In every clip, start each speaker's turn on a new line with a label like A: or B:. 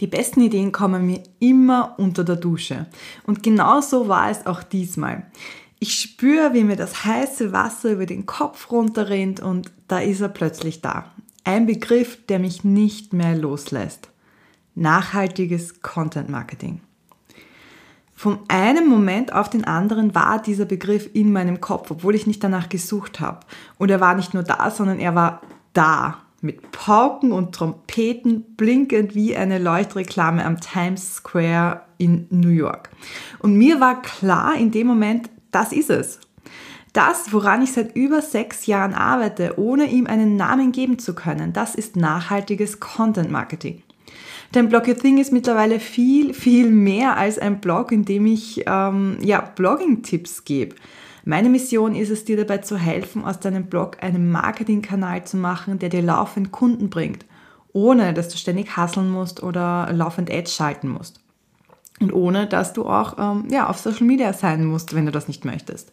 A: Die besten Ideen kommen mir immer unter der Dusche. Und genauso war es auch diesmal. Ich spüre, wie mir das heiße Wasser über den Kopf runterrinnt und da ist er plötzlich da. Ein Begriff, der mich nicht mehr loslässt. Nachhaltiges Content Marketing. Von einem Moment auf den anderen war dieser Begriff in meinem Kopf, obwohl ich nicht danach gesucht habe. Und er war nicht nur da, sondern er war da. Mit Pauken und Trompeten blinkend wie eine Leuchtreklame am Times Square in New York. Und mir war klar in dem Moment, das ist es. Das, woran ich seit über sechs Jahren arbeite, ohne ihm einen Namen geben zu können, das ist nachhaltiges Content Marketing. Denn Blog Your Thing ist mittlerweile viel, viel mehr als ein Blog, in dem ich ähm, ja, Blogging-Tipps gebe. Meine Mission ist es, dir dabei zu helfen, aus deinem Blog einen Marketingkanal zu machen, der dir laufend Kunden bringt, ohne dass du ständig hasseln musst oder laufend Ads schalten musst. Und ohne dass du auch ähm, ja, auf Social Media sein musst, wenn du das nicht möchtest.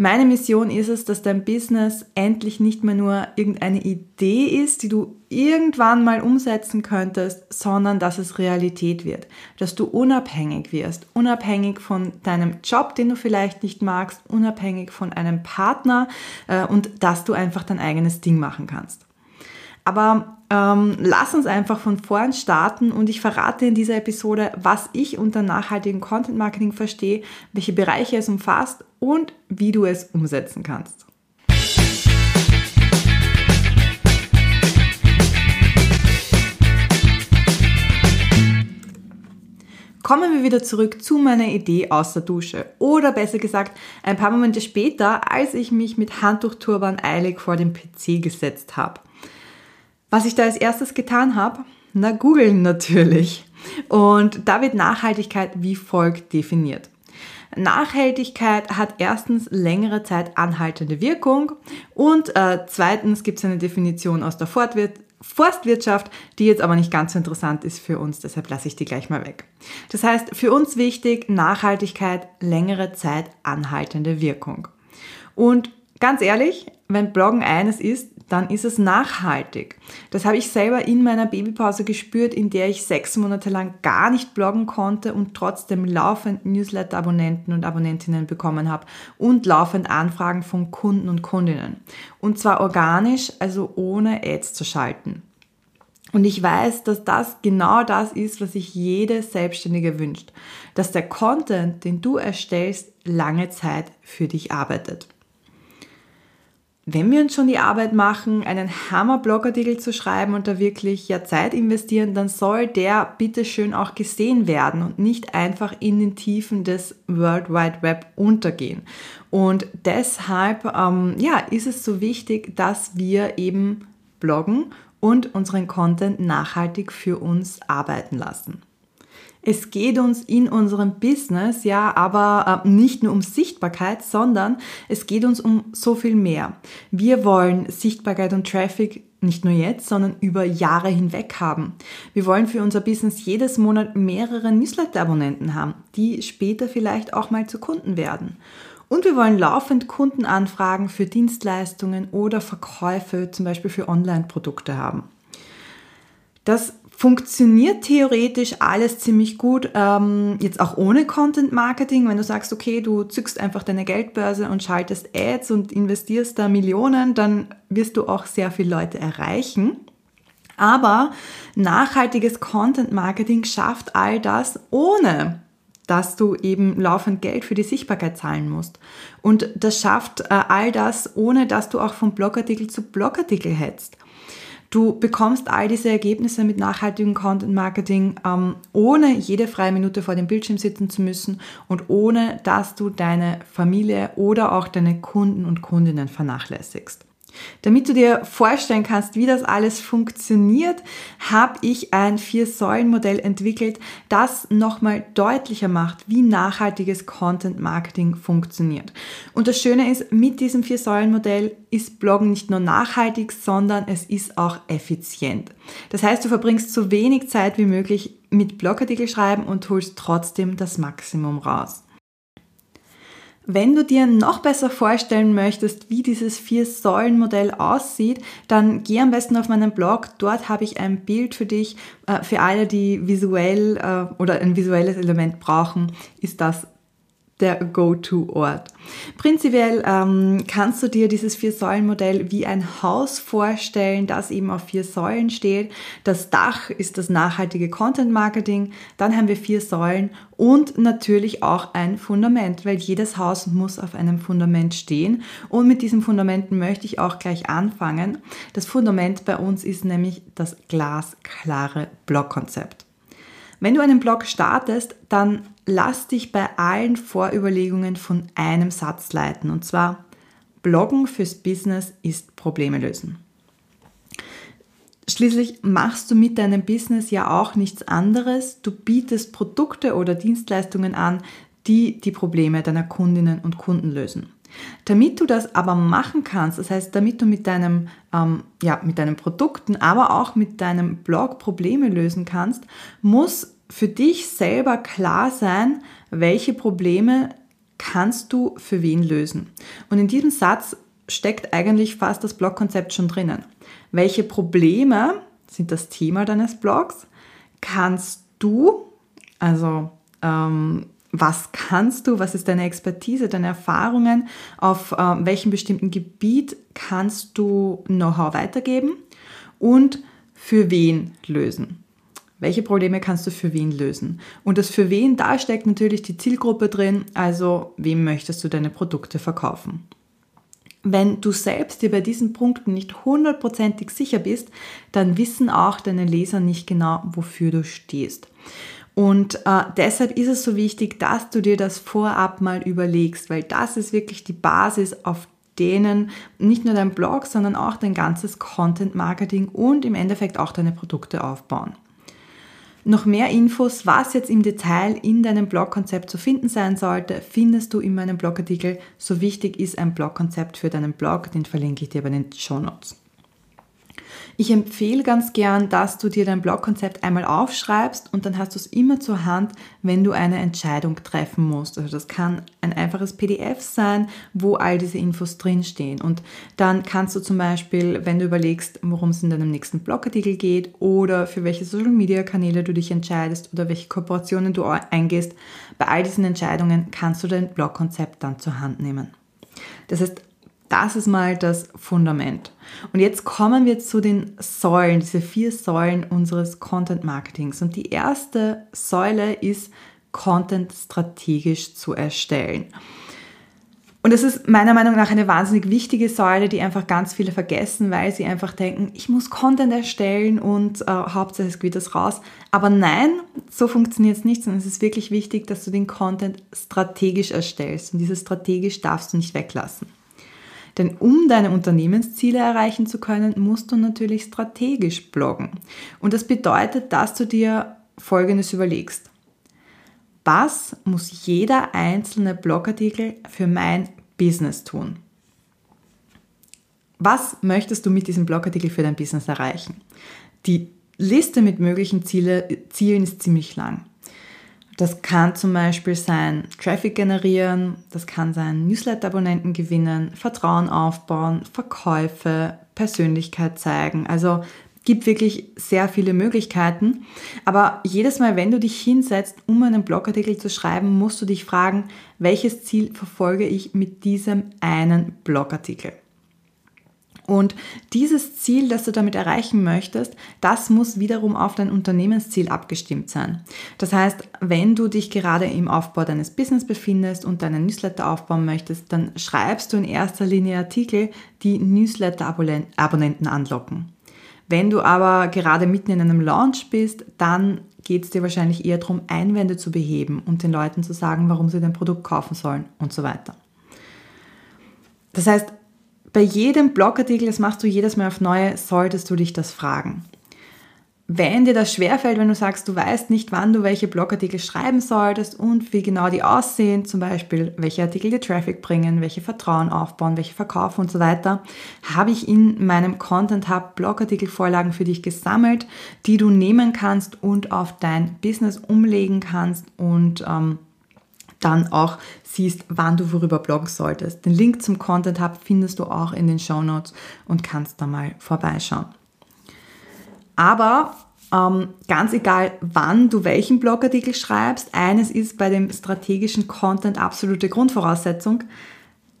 A: Meine Mission ist es, dass dein Business endlich nicht mehr nur irgendeine Idee ist, die du irgendwann mal umsetzen könntest, sondern dass es Realität wird. Dass du unabhängig wirst. Unabhängig von deinem Job, den du vielleicht nicht magst, unabhängig von einem Partner äh, und dass du einfach dein eigenes Ding machen kannst. Aber ähm, lass uns einfach von vorn starten und ich verrate in dieser Episode, was ich unter nachhaltigem Content Marketing verstehe, welche Bereiche es umfasst und wie du es umsetzen kannst. Kommen wir wieder zurück zu meiner Idee aus der Dusche. Oder besser gesagt, ein paar Momente später, als ich mich mit Handtuchturban eilig vor den PC gesetzt habe. Was ich da als erstes getan habe? Na, googeln natürlich. Und da wird Nachhaltigkeit wie folgt definiert. Nachhaltigkeit hat erstens längere Zeit anhaltende Wirkung und äh, zweitens gibt es eine Definition aus der Fortwirtschaft. Forstwirtschaft, die jetzt aber nicht ganz so interessant ist für uns, deshalb lasse ich die gleich mal weg. Das heißt, für uns wichtig, Nachhaltigkeit, längere Zeit anhaltende Wirkung. Und ganz ehrlich, wenn Bloggen eines ist, dann ist es nachhaltig. Das habe ich selber in meiner Babypause gespürt, in der ich sechs Monate lang gar nicht bloggen konnte und trotzdem laufend Newsletter-Abonnenten und Abonnentinnen bekommen habe und laufend Anfragen von Kunden und Kundinnen. Und zwar organisch, also ohne Ads zu schalten. Und ich weiß, dass das genau das ist, was sich jede Selbstständige wünscht. Dass der Content, den du erstellst, lange Zeit für dich arbeitet wenn wir uns schon die Arbeit machen, einen Hammer-Blogartikel zu schreiben und da wirklich ja Zeit investieren, dann soll der bitte schön auch gesehen werden und nicht einfach in den Tiefen des World Wide Web untergehen. Und deshalb ähm, ja, ist es so wichtig, dass wir eben bloggen und unseren Content nachhaltig für uns arbeiten lassen. Es geht uns in unserem Business ja aber äh, nicht nur um Sichtbarkeit, sondern es geht uns um so viel mehr. Wir wollen Sichtbarkeit und Traffic nicht nur jetzt, sondern über Jahre hinweg haben. Wir wollen für unser Business jedes Monat mehrere Newsletter-Abonnenten haben, die später vielleicht auch mal zu Kunden werden. Und wir wollen laufend Kundenanfragen für Dienstleistungen oder Verkäufe, zum Beispiel für Online-Produkte haben. Das funktioniert theoretisch alles ziemlich gut, ähm, jetzt auch ohne Content Marketing, wenn du sagst, okay, du zückst einfach deine Geldbörse und schaltest Ads und investierst da Millionen, dann wirst du auch sehr viele Leute erreichen. Aber nachhaltiges Content Marketing schafft all das ohne dass du eben laufend Geld für die Sichtbarkeit zahlen musst. Und das schafft äh, all das, ohne dass du auch von Blogartikel zu Blogartikel hetzt. Du bekommst all diese Ergebnisse mit nachhaltigem Content Marketing, ähm, ohne jede freie Minute vor dem Bildschirm sitzen zu müssen und ohne dass du deine Familie oder auch deine Kunden und Kundinnen vernachlässigst. Damit du dir vorstellen kannst, wie das alles funktioniert, habe ich ein Vier-Säulen-Modell entwickelt, das nochmal deutlicher macht, wie nachhaltiges Content-Marketing funktioniert. Und das Schöne ist, mit diesem Vier-Säulen-Modell ist Bloggen nicht nur nachhaltig, sondern es ist auch effizient. Das heißt, du verbringst so wenig Zeit wie möglich mit Blogartikel schreiben und holst trotzdem das Maximum raus. Wenn du dir noch besser vorstellen möchtest, wie dieses Vier-Säulen-Modell aussieht, dann geh am besten auf meinen Blog. Dort habe ich ein Bild für dich. Äh, für alle, die visuell äh, oder ein visuelles Element brauchen, ist das der Go-To-Ort. Prinzipiell ähm, kannst du dir dieses Vier-Säulen-Modell wie ein Haus vorstellen, das eben auf vier Säulen steht. Das Dach ist das nachhaltige Content-Marketing. Dann haben wir vier Säulen und natürlich auch ein Fundament, weil jedes Haus muss auf einem Fundament stehen. Und mit diesem Fundament möchte ich auch gleich anfangen. Das Fundament bei uns ist nämlich das glasklare Blockkonzept. Wenn du einen Blog startest, dann lass dich bei allen Vorüberlegungen von einem Satz leiten. Und zwar, Bloggen fürs Business ist Probleme lösen. Schließlich machst du mit deinem Business ja auch nichts anderes. Du bietest Produkte oder Dienstleistungen an, die die Probleme deiner Kundinnen und Kunden lösen. Damit du das aber machen kannst, das heißt, damit du mit deinem, ähm, ja, mit deinen Produkten, aber auch mit deinem Blog Probleme lösen kannst, muss für dich selber klar sein, welche Probleme kannst du für wen lösen. Und in diesem Satz steckt eigentlich fast das Blogkonzept schon drinnen. Welche Probleme sind das Thema deines Blogs? Kannst du, also ähm, was kannst du, was ist deine Expertise, deine Erfahrungen, auf äh, welchem bestimmten Gebiet kannst du Know-how weitergeben und für wen lösen. Welche Probleme kannst du für wen lösen? Und das für wen, da steckt natürlich die Zielgruppe drin, also wem möchtest du deine Produkte verkaufen. Wenn du selbst dir bei diesen Punkten nicht hundertprozentig sicher bist, dann wissen auch deine Leser nicht genau, wofür du stehst. Und äh, deshalb ist es so wichtig, dass du dir das vorab mal überlegst, weil das ist wirklich die Basis, auf denen nicht nur dein Blog, sondern auch dein ganzes Content Marketing und im Endeffekt auch deine Produkte aufbauen. Noch mehr Infos, was jetzt im Detail in deinem Blogkonzept zu finden sein sollte, findest du in meinem Blogartikel. So wichtig ist ein Blogkonzept für deinen Blog, den verlinke ich dir bei den Show Notes. Ich empfehle ganz gern, dass du dir dein Blogkonzept einmal aufschreibst und dann hast du es immer zur Hand, wenn du eine Entscheidung treffen musst. Also das kann ein einfaches PDF sein, wo all diese Infos drinstehen. Und dann kannst du zum Beispiel, wenn du überlegst, worum es in deinem nächsten Blogartikel geht oder für welche Social Media Kanäle du dich entscheidest oder welche Kooperationen du eingehst, bei all diesen Entscheidungen kannst du dein Blogkonzept dann zur Hand nehmen. Das heißt, das ist mal das Fundament. Und jetzt kommen wir zu den Säulen, diese vier Säulen unseres Content Marketings. Und die erste Säule ist, Content strategisch zu erstellen. Und das ist meiner Meinung nach eine wahnsinnig wichtige Säule, die einfach ganz viele vergessen, weil sie einfach denken, ich muss Content erstellen und äh, hauptsächlich geht das raus. Aber nein, so funktioniert es nicht, sondern es ist wirklich wichtig, dass du den Content strategisch erstellst. Und dieses strategisch darfst du nicht weglassen. Denn um deine Unternehmensziele erreichen zu können, musst du natürlich strategisch bloggen. Und das bedeutet, dass du dir Folgendes überlegst. Was muss jeder einzelne Blogartikel für mein Business tun? Was möchtest du mit diesem Blogartikel für dein Business erreichen? Die Liste mit möglichen Ziele, Zielen ist ziemlich lang. Das kann zum Beispiel sein Traffic generieren, das kann sein Newsletter-Abonnenten gewinnen, Vertrauen aufbauen, Verkäufe, Persönlichkeit zeigen. Also gibt wirklich sehr viele Möglichkeiten. Aber jedes Mal, wenn du dich hinsetzt, um einen Blogartikel zu schreiben, musst du dich fragen, welches Ziel verfolge ich mit diesem einen Blogartikel? Und dieses Ziel, das du damit erreichen möchtest, das muss wiederum auf dein Unternehmensziel abgestimmt sein. Das heißt, wenn du dich gerade im Aufbau deines Business befindest und deinen Newsletter aufbauen möchtest, dann schreibst du in erster Linie Artikel, die Newsletter-Abonnenten anlocken. Wenn du aber gerade mitten in einem Launch bist, dann geht es dir wahrscheinlich eher darum, Einwände zu beheben und den Leuten zu sagen, warum sie dein Produkt kaufen sollen und so weiter. Das heißt, bei jedem Blogartikel, das machst du jedes Mal auf neue, solltest du dich das fragen. Wenn dir das schwerfällt, wenn du sagst, du weißt nicht, wann du welche Blogartikel schreiben solltest und wie genau die aussehen, zum Beispiel welche Artikel dir Traffic bringen, welche Vertrauen aufbauen, welche verkaufen und so weiter, habe ich in meinem Content Hub Blogartikelvorlagen für dich gesammelt, die du nehmen kannst und auf dein Business umlegen kannst und ähm, dann auch siehst, wann du worüber bloggen solltest. Den Link zum Content Hub findest du auch in den Show Notes und kannst da mal vorbeischauen. Aber ähm, ganz egal, wann du welchen Blogartikel schreibst, eines ist bei dem strategischen Content absolute Grundvoraussetzung.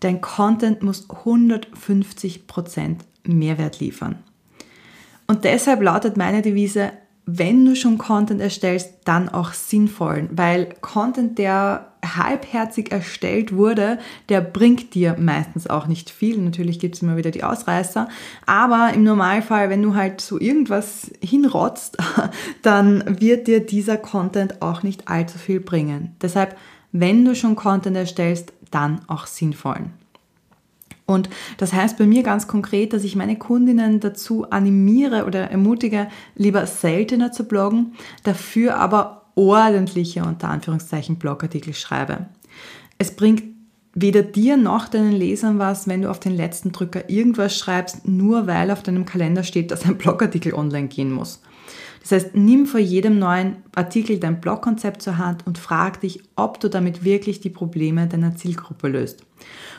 A: Dein Content muss 150% Mehrwert liefern. Und deshalb lautet meine Devise, wenn du schon Content erstellst, dann auch sinnvollen, weil Content, der halbherzig erstellt wurde, der bringt dir meistens auch nicht viel. Natürlich gibt es immer wieder die Ausreißer, aber im Normalfall, wenn du halt so irgendwas hinrotzt, dann wird dir dieser Content auch nicht allzu viel bringen. Deshalb, wenn du schon Content erstellst, dann auch sinnvollen. Und das heißt bei mir ganz konkret, dass ich meine Kundinnen dazu animiere oder ermutige, lieber seltener zu bloggen, dafür aber ordentliche unter Anführungszeichen Blogartikel schreibe. Es bringt weder dir noch deinen Lesern was, wenn du auf den letzten Drücker irgendwas schreibst, nur weil auf deinem Kalender steht, dass ein Blogartikel online gehen muss. Das heißt, nimm vor jedem neuen Artikel dein Blogkonzept zur Hand und frag dich, ob du damit wirklich die Probleme deiner Zielgruppe löst.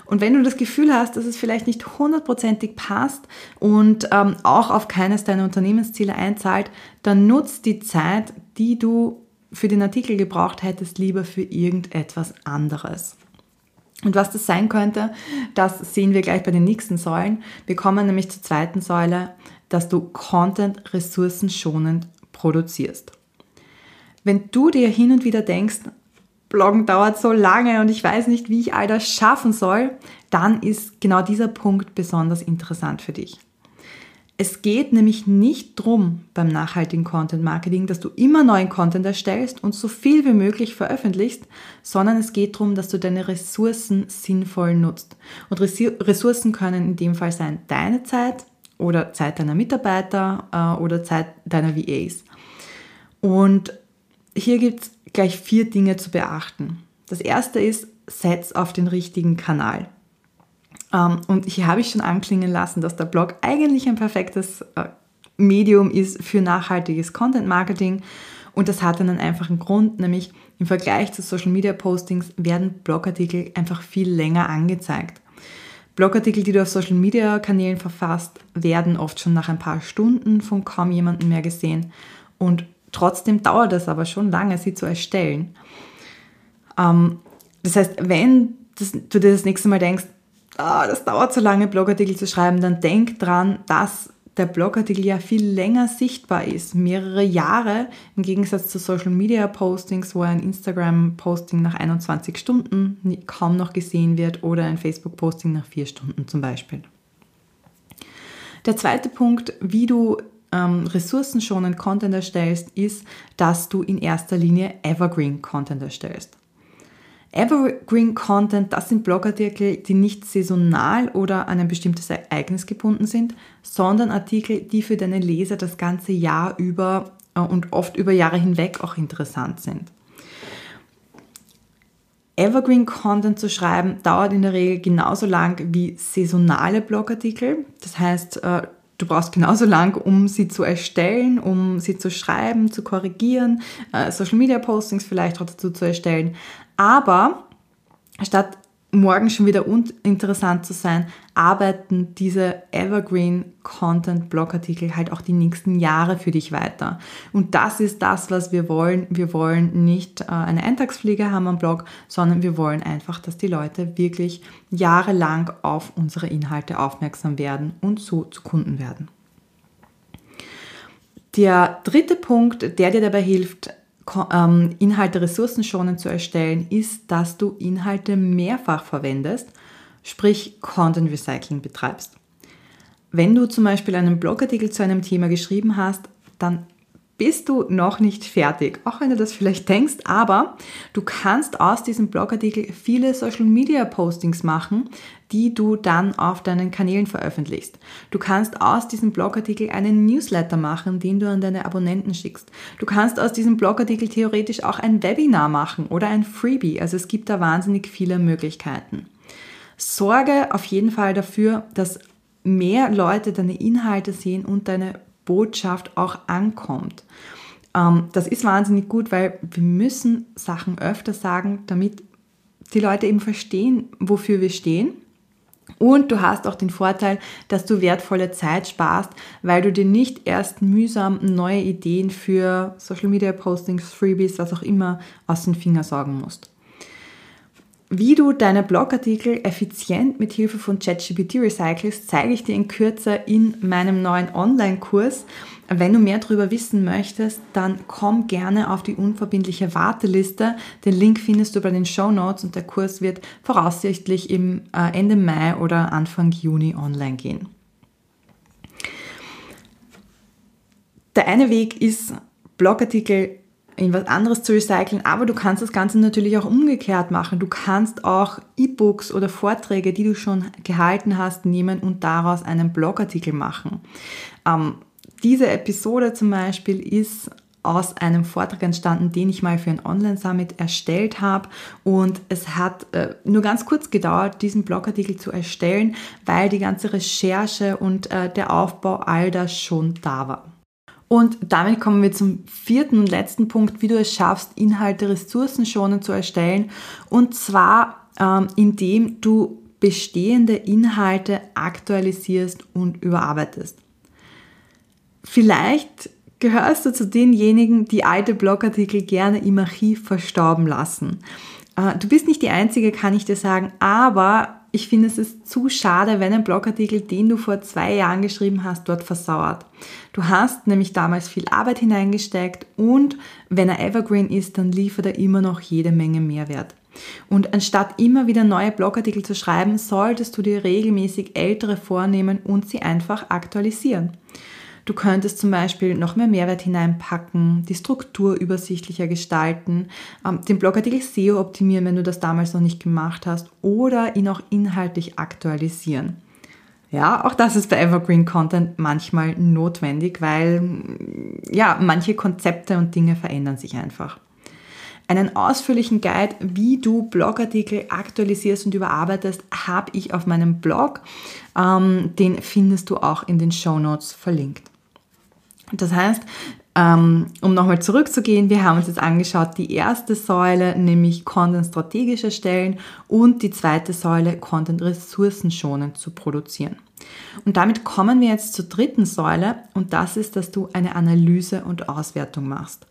A: Und wenn du das Gefühl hast, dass es vielleicht nicht hundertprozentig passt und ähm, auch auf keines deiner Unternehmensziele einzahlt, dann nutz die Zeit, die du für den Artikel gebraucht hättest, lieber für irgendetwas anderes. Und was das sein könnte, das sehen wir gleich bei den nächsten Säulen. Wir kommen nämlich zur zweiten Säule, dass du Content ressourcenschonend produzierst. Wenn du dir hin und wieder denkst, Bloggen dauert so lange und ich weiß nicht, wie ich all das schaffen soll, dann ist genau dieser Punkt besonders interessant für dich. Es geht nämlich nicht drum beim nachhaltigen Content Marketing, dass du immer neuen Content erstellst und so viel wie möglich veröffentlichst, sondern es geht darum, dass du deine Ressourcen sinnvoll nutzt. Und Ressourcen können in dem Fall sein deine Zeit oder Zeit deiner Mitarbeiter äh, oder Zeit deiner VAs. Und hier gibt es gleich vier Dinge zu beachten. Das erste ist, setz auf den richtigen Kanal. Ähm, und hier habe ich schon anklingen lassen, dass der Blog eigentlich ein perfektes äh, Medium ist für nachhaltiges Content Marketing. Und das hat einen einfachen Grund, nämlich im Vergleich zu Social Media Postings werden Blogartikel einfach viel länger angezeigt. Blogartikel, die du auf Social Media Kanälen verfasst, werden oft schon nach ein paar Stunden von kaum jemandem mehr gesehen. Und Trotzdem dauert es aber schon lange, sie zu erstellen. Ähm, das heißt, wenn du dir das nächste Mal denkst, oh, das dauert so lange, Blogartikel zu schreiben, dann denk dran, dass der Blogartikel ja viel länger sichtbar ist, mehrere Jahre, im Gegensatz zu Social Media Postings, wo ein Instagram Posting nach 21 Stunden kaum noch gesehen wird oder ein Facebook Posting nach vier Stunden zum Beispiel. Der zweite Punkt, wie du ähm, ressourcenschonend Content erstellst, ist, dass du in erster Linie Evergreen Content erstellst. Evergreen Content, das sind Blogartikel, die nicht saisonal oder an ein bestimmtes Ereignis gebunden sind, sondern Artikel, die für deine Leser das ganze Jahr über äh, und oft über Jahre hinweg auch interessant sind. Evergreen Content zu schreiben dauert in der Regel genauso lang wie saisonale Blogartikel. Das heißt, äh, Du brauchst genauso lang, um sie zu erstellen, um sie zu schreiben, zu korrigieren, äh, Social Media Postings vielleicht auch dazu zu erstellen. Aber statt morgen schon wieder uninteressant zu sein, arbeiten diese Evergreen Content Blogartikel halt auch die nächsten Jahre für dich weiter. Und das ist das, was wir wollen. Wir wollen nicht äh, eine Eintagspflege haben am Blog, sondern wir wollen einfach, dass die Leute wirklich jahrelang auf unsere Inhalte aufmerksam werden und so zu Kunden werden. Der dritte Punkt, der dir dabei hilft, Inhalte ressourcenschonend zu erstellen, ist, dass du Inhalte mehrfach verwendest, sprich Content Recycling betreibst. Wenn du zum Beispiel einen Blogartikel zu einem Thema geschrieben hast, dann bist du noch nicht fertig, auch wenn du das vielleicht denkst, aber du kannst aus diesem Blogartikel viele Social Media Postings machen, die du dann auf deinen Kanälen veröffentlichst. Du kannst aus diesem Blogartikel einen Newsletter machen, den du an deine Abonnenten schickst. Du kannst aus diesem Blogartikel theoretisch auch ein Webinar machen oder ein Freebie. Also es gibt da wahnsinnig viele Möglichkeiten. Sorge auf jeden Fall dafür, dass mehr Leute deine Inhalte sehen und deine Botschaft auch ankommt. Ähm, das ist wahnsinnig gut, weil wir müssen Sachen öfter sagen, damit die Leute eben verstehen, wofür wir stehen. Und du hast auch den Vorteil, dass du wertvolle Zeit sparst, weil du dir nicht erst mühsam neue Ideen für Social Media Postings, Freebies, was auch immer aus den Fingern sorgen musst. Wie du deine Blogartikel effizient mit Hilfe von ChatGPT recycelst, zeige ich dir in Kürze in meinem neuen Online-Kurs. Wenn du mehr darüber wissen möchtest, dann komm gerne auf die unverbindliche Warteliste. Den Link findest du bei den Show Notes und der Kurs wird voraussichtlich im äh, Ende Mai oder Anfang Juni online gehen. Der eine Weg ist, Blogartikel in was anderes zu recyceln, aber du kannst das Ganze natürlich auch umgekehrt machen. Du kannst auch E-Books oder Vorträge, die du schon gehalten hast, nehmen und daraus einen Blogartikel machen. Ähm, diese Episode zum Beispiel ist aus einem Vortrag entstanden, den ich mal für ein Online-Summit erstellt habe. Und es hat äh, nur ganz kurz gedauert, diesen Blogartikel zu erstellen, weil die ganze Recherche und äh, der Aufbau all das schon da war. Und damit kommen wir zum vierten und letzten Punkt, wie du es schaffst, Inhalte ressourcenschonend zu erstellen. Und zwar, ähm, indem du bestehende Inhalte aktualisierst und überarbeitest. Vielleicht gehörst du zu denjenigen, die alte Blogartikel gerne im Archiv verstorben lassen. Äh, du bist nicht die Einzige, kann ich dir sagen, aber ich finde, es ist zu schade, wenn ein Blogartikel, den du vor zwei Jahren geschrieben hast, dort versauert. Du hast nämlich damals viel Arbeit hineingesteckt und wenn er evergreen ist, dann liefert er immer noch jede Menge Mehrwert. Und anstatt immer wieder neue Blogartikel zu schreiben, solltest du dir regelmäßig ältere vornehmen und sie einfach aktualisieren. Du könntest zum Beispiel noch mehr Mehrwert hineinpacken, die Struktur übersichtlicher gestalten, ähm, den Blogartikel SEO optimieren, wenn du das damals noch nicht gemacht hast, oder ihn auch inhaltlich aktualisieren. Ja, auch das ist bei Evergreen Content manchmal notwendig, weil ja, manche Konzepte und Dinge verändern sich einfach. Einen ausführlichen Guide, wie du Blogartikel aktualisierst und überarbeitest, habe ich auf meinem Blog. Ähm, den findest du auch in den Show Notes verlinkt. Das heißt, ähm, um nochmal zurückzugehen, wir haben uns jetzt angeschaut, die erste Säule, nämlich Content strategisch erstellen und die zweite Säule, Content ressourcenschonend zu produzieren. Und damit kommen wir jetzt zur dritten Säule und das ist, dass du eine Analyse und Auswertung machst.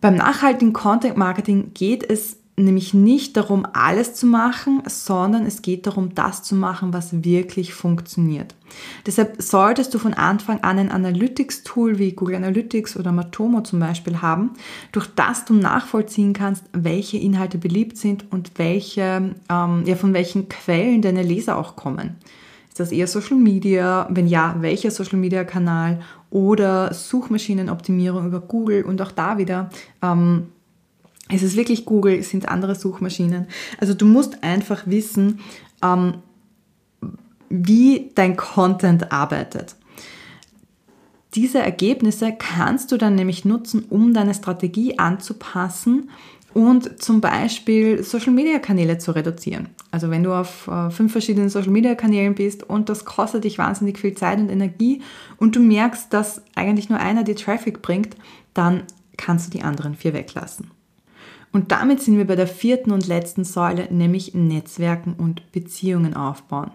A: Beim nachhaltigen Content Marketing geht es nämlich nicht darum, alles zu machen, sondern es geht darum, das zu machen, was wirklich funktioniert. Deshalb solltest du von Anfang an ein Analytics-Tool wie Google Analytics oder Matomo zum Beispiel haben, durch das du nachvollziehen kannst, welche Inhalte beliebt sind und welche, ähm, ja, von welchen Quellen deine Leser auch kommen. Ist das eher Social Media? Wenn ja, welcher Social Media Kanal? Oder Suchmaschinenoptimierung über Google und auch da wieder ähm, ist es wirklich Google? Sind es andere Suchmaschinen? Also du musst einfach wissen, ähm, wie dein Content arbeitet. Diese Ergebnisse kannst du dann nämlich nutzen, um deine Strategie anzupassen und zum Beispiel Social-Media-Kanäle zu reduzieren. Also wenn du auf äh, fünf verschiedenen Social-Media-Kanälen bist und das kostet dich wahnsinnig viel Zeit und Energie und du merkst, dass eigentlich nur einer dir Traffic bringt, dann kannst du die anderen vier weglassen. Und damit sind wir bei der vierten und letzten Säule, nämlich Netzwerken und Beziehungen aufbauen.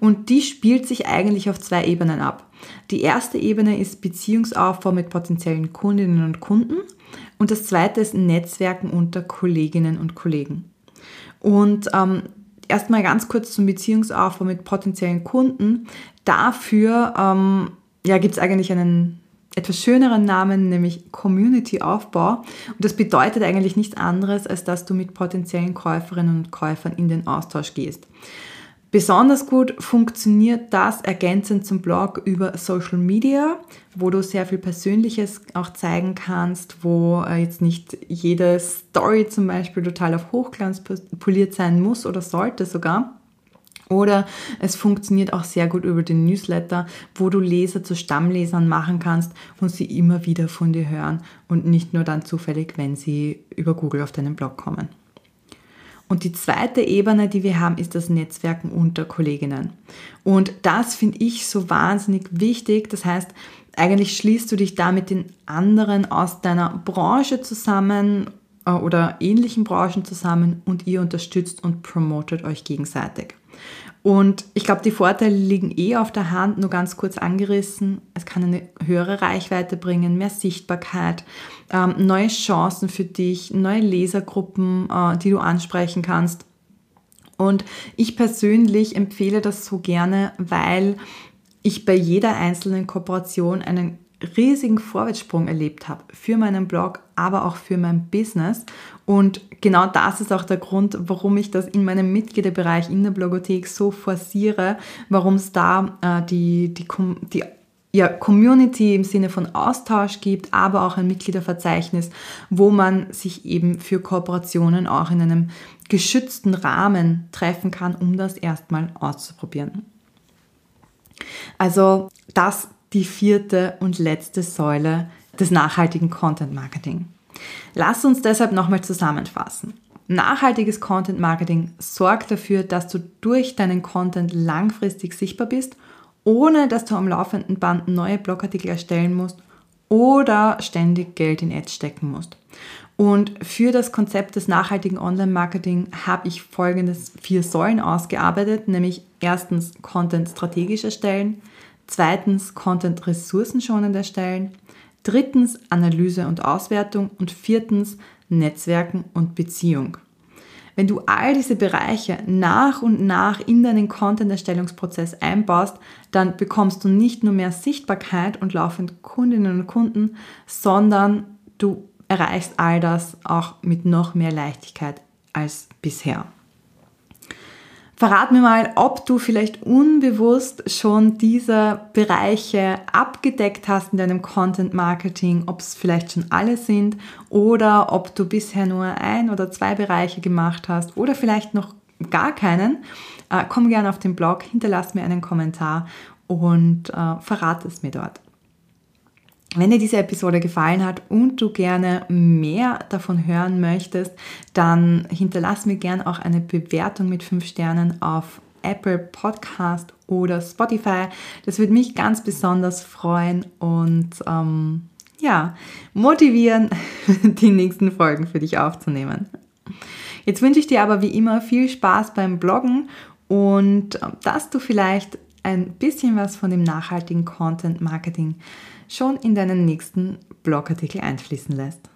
A: Und die spielt sich eigentlich auf zwei Ebenen ab. Die erste Ebene ist Beziehungsaufbau mit potenziellen Kundinnen und Kunden und das zweite ist Netzwerken unter Kolleginnen und Kollegen. Und ähm, erstmal ganz kurz zum Beziehungsaufbau mit potenziellen Kunden. Dafür ähm, ja, gibt es eigentlich einen etwas schöneren Namen, nämlich Community-Aufbau. Und das bedeutet eigentlich nichts anderes, als dass du mit potenziellen Käuferinnen und Käufern in den Austausch gehst. Besonders gut funktioniert das ergänzend zum Blog über Social Media, wo du sehr viel Persönliches auch zeigen kannst, wo äh, jetzt nicht jede Story zum Beispiel total auf Hochglanz poliert sein muss oder sollte sogar, oder es funktioniert auch sehr gut über den Newsletter, wo du Leser zu Stammlesern machen kannst und sie immer wieder von dir hören und nicht nur dann zufällig, wenn sie über Google auf deinen Blog kommen. Und die zweite Ebene, die wir haben, ist das Netzwerken unter Kolleginnen. Und das finde ich so wahnsinnig wichtig. Das heißt, eigentlich schließt du dich da mit den anderen aus deiner Branche zusammen äh, oder ähnlichen Branchen zusammen und ihr unterstützt und promotet euch gegenseitig. Und ich glaube, die Vorteile liegen eh auf der Hand, nur ganz kurz angerissen. Es kann eine höhere Reichweite bringen, mehr Sichtbarkeit, ähm, neue Chancen für dich, neue Lesergruppen, äh, die du ansprechen kannst. Und ich persönlich empfehle das so gerne, weil ich bei jeder einzelnen Kooperation einen riesigen Vorwärtssprung erlebt habe für meinen Blog, aber auch für mein Business. Und genau das ist auch der Grund, warum ich das in meinem Mitgliederbereich in der Blogothek so forciere, warum es da äh, die, die, die ja, Community im Sinne von Austausch gibt, aber auch ein Mitgliederverzeichnis, wo man sich eben für Kooperationen auch in einem geschützten Rahmen treffen kann, um das erstmal auszuprobieren. Also das die vierte und letzte Säule des nachhaltigen Content Marketing. Lass uns deshalb nochmal zusammenfassen. Nachhaltiges Content Marketing sorgt dafür, dass du durch deinen Content langfristig sichtbar bist, ohne dass du am laufenden Band neue Blogartikel erstellen musst oder ständig Geld in Ads stecken musst. Und für das Konzept des nachhaltigen Online-Marketing habe ich folgendes vier Säulen ausgearbeitet, nämlich erstens Content strategisch erstellen, zweitens Content ressourcenschonend erstellen, drittens Analyse und Auswertung und viertens Netzwerken und Beziehung. Wenn du all diese Bereiche nach und nach in deinen Content-Erstellungsprozess einbaust, dann bekommst du nicht nur mehr Sichtbarkeit und laufend Kundinnen und Kunden, sondern du erreichst all das auch mit noch mehr Leichtigkeit als bisher. Verrat mir mal, ob du vielleicht unbewusst schon diese Bereiche abgedeckt hast in deinem Content Marketing, ob es vielleicht schon alle sind oder ob du bisher nur ein oder zwei Bereiche gemacht hast oder vielleicht noch gar keinen. Äh, komm gerne auf den Blog, hinterlass mir einen Kommentar und äh, verrate es mir dort. Wenn dir diese Episode gefallen hat und du gerne mehr davon hören möchtest, dann hinterlass mir gerne auch eine Bewertung mit 5 Sternen auf Apple Podcast oder Spotify. Das würde mich ganz besonders freuen und ähm, ja, motivieren, die nächsten Folgen für dich aufzunehmen. Jetzt wünsche ich dir aber wie immer viel Spaß beim Bloggen und ähm, dass du vielleicht ein bisschen was von dem nachhaltigen Content Marketing schon in deinen nächsten Blogartikel einfließen lässt.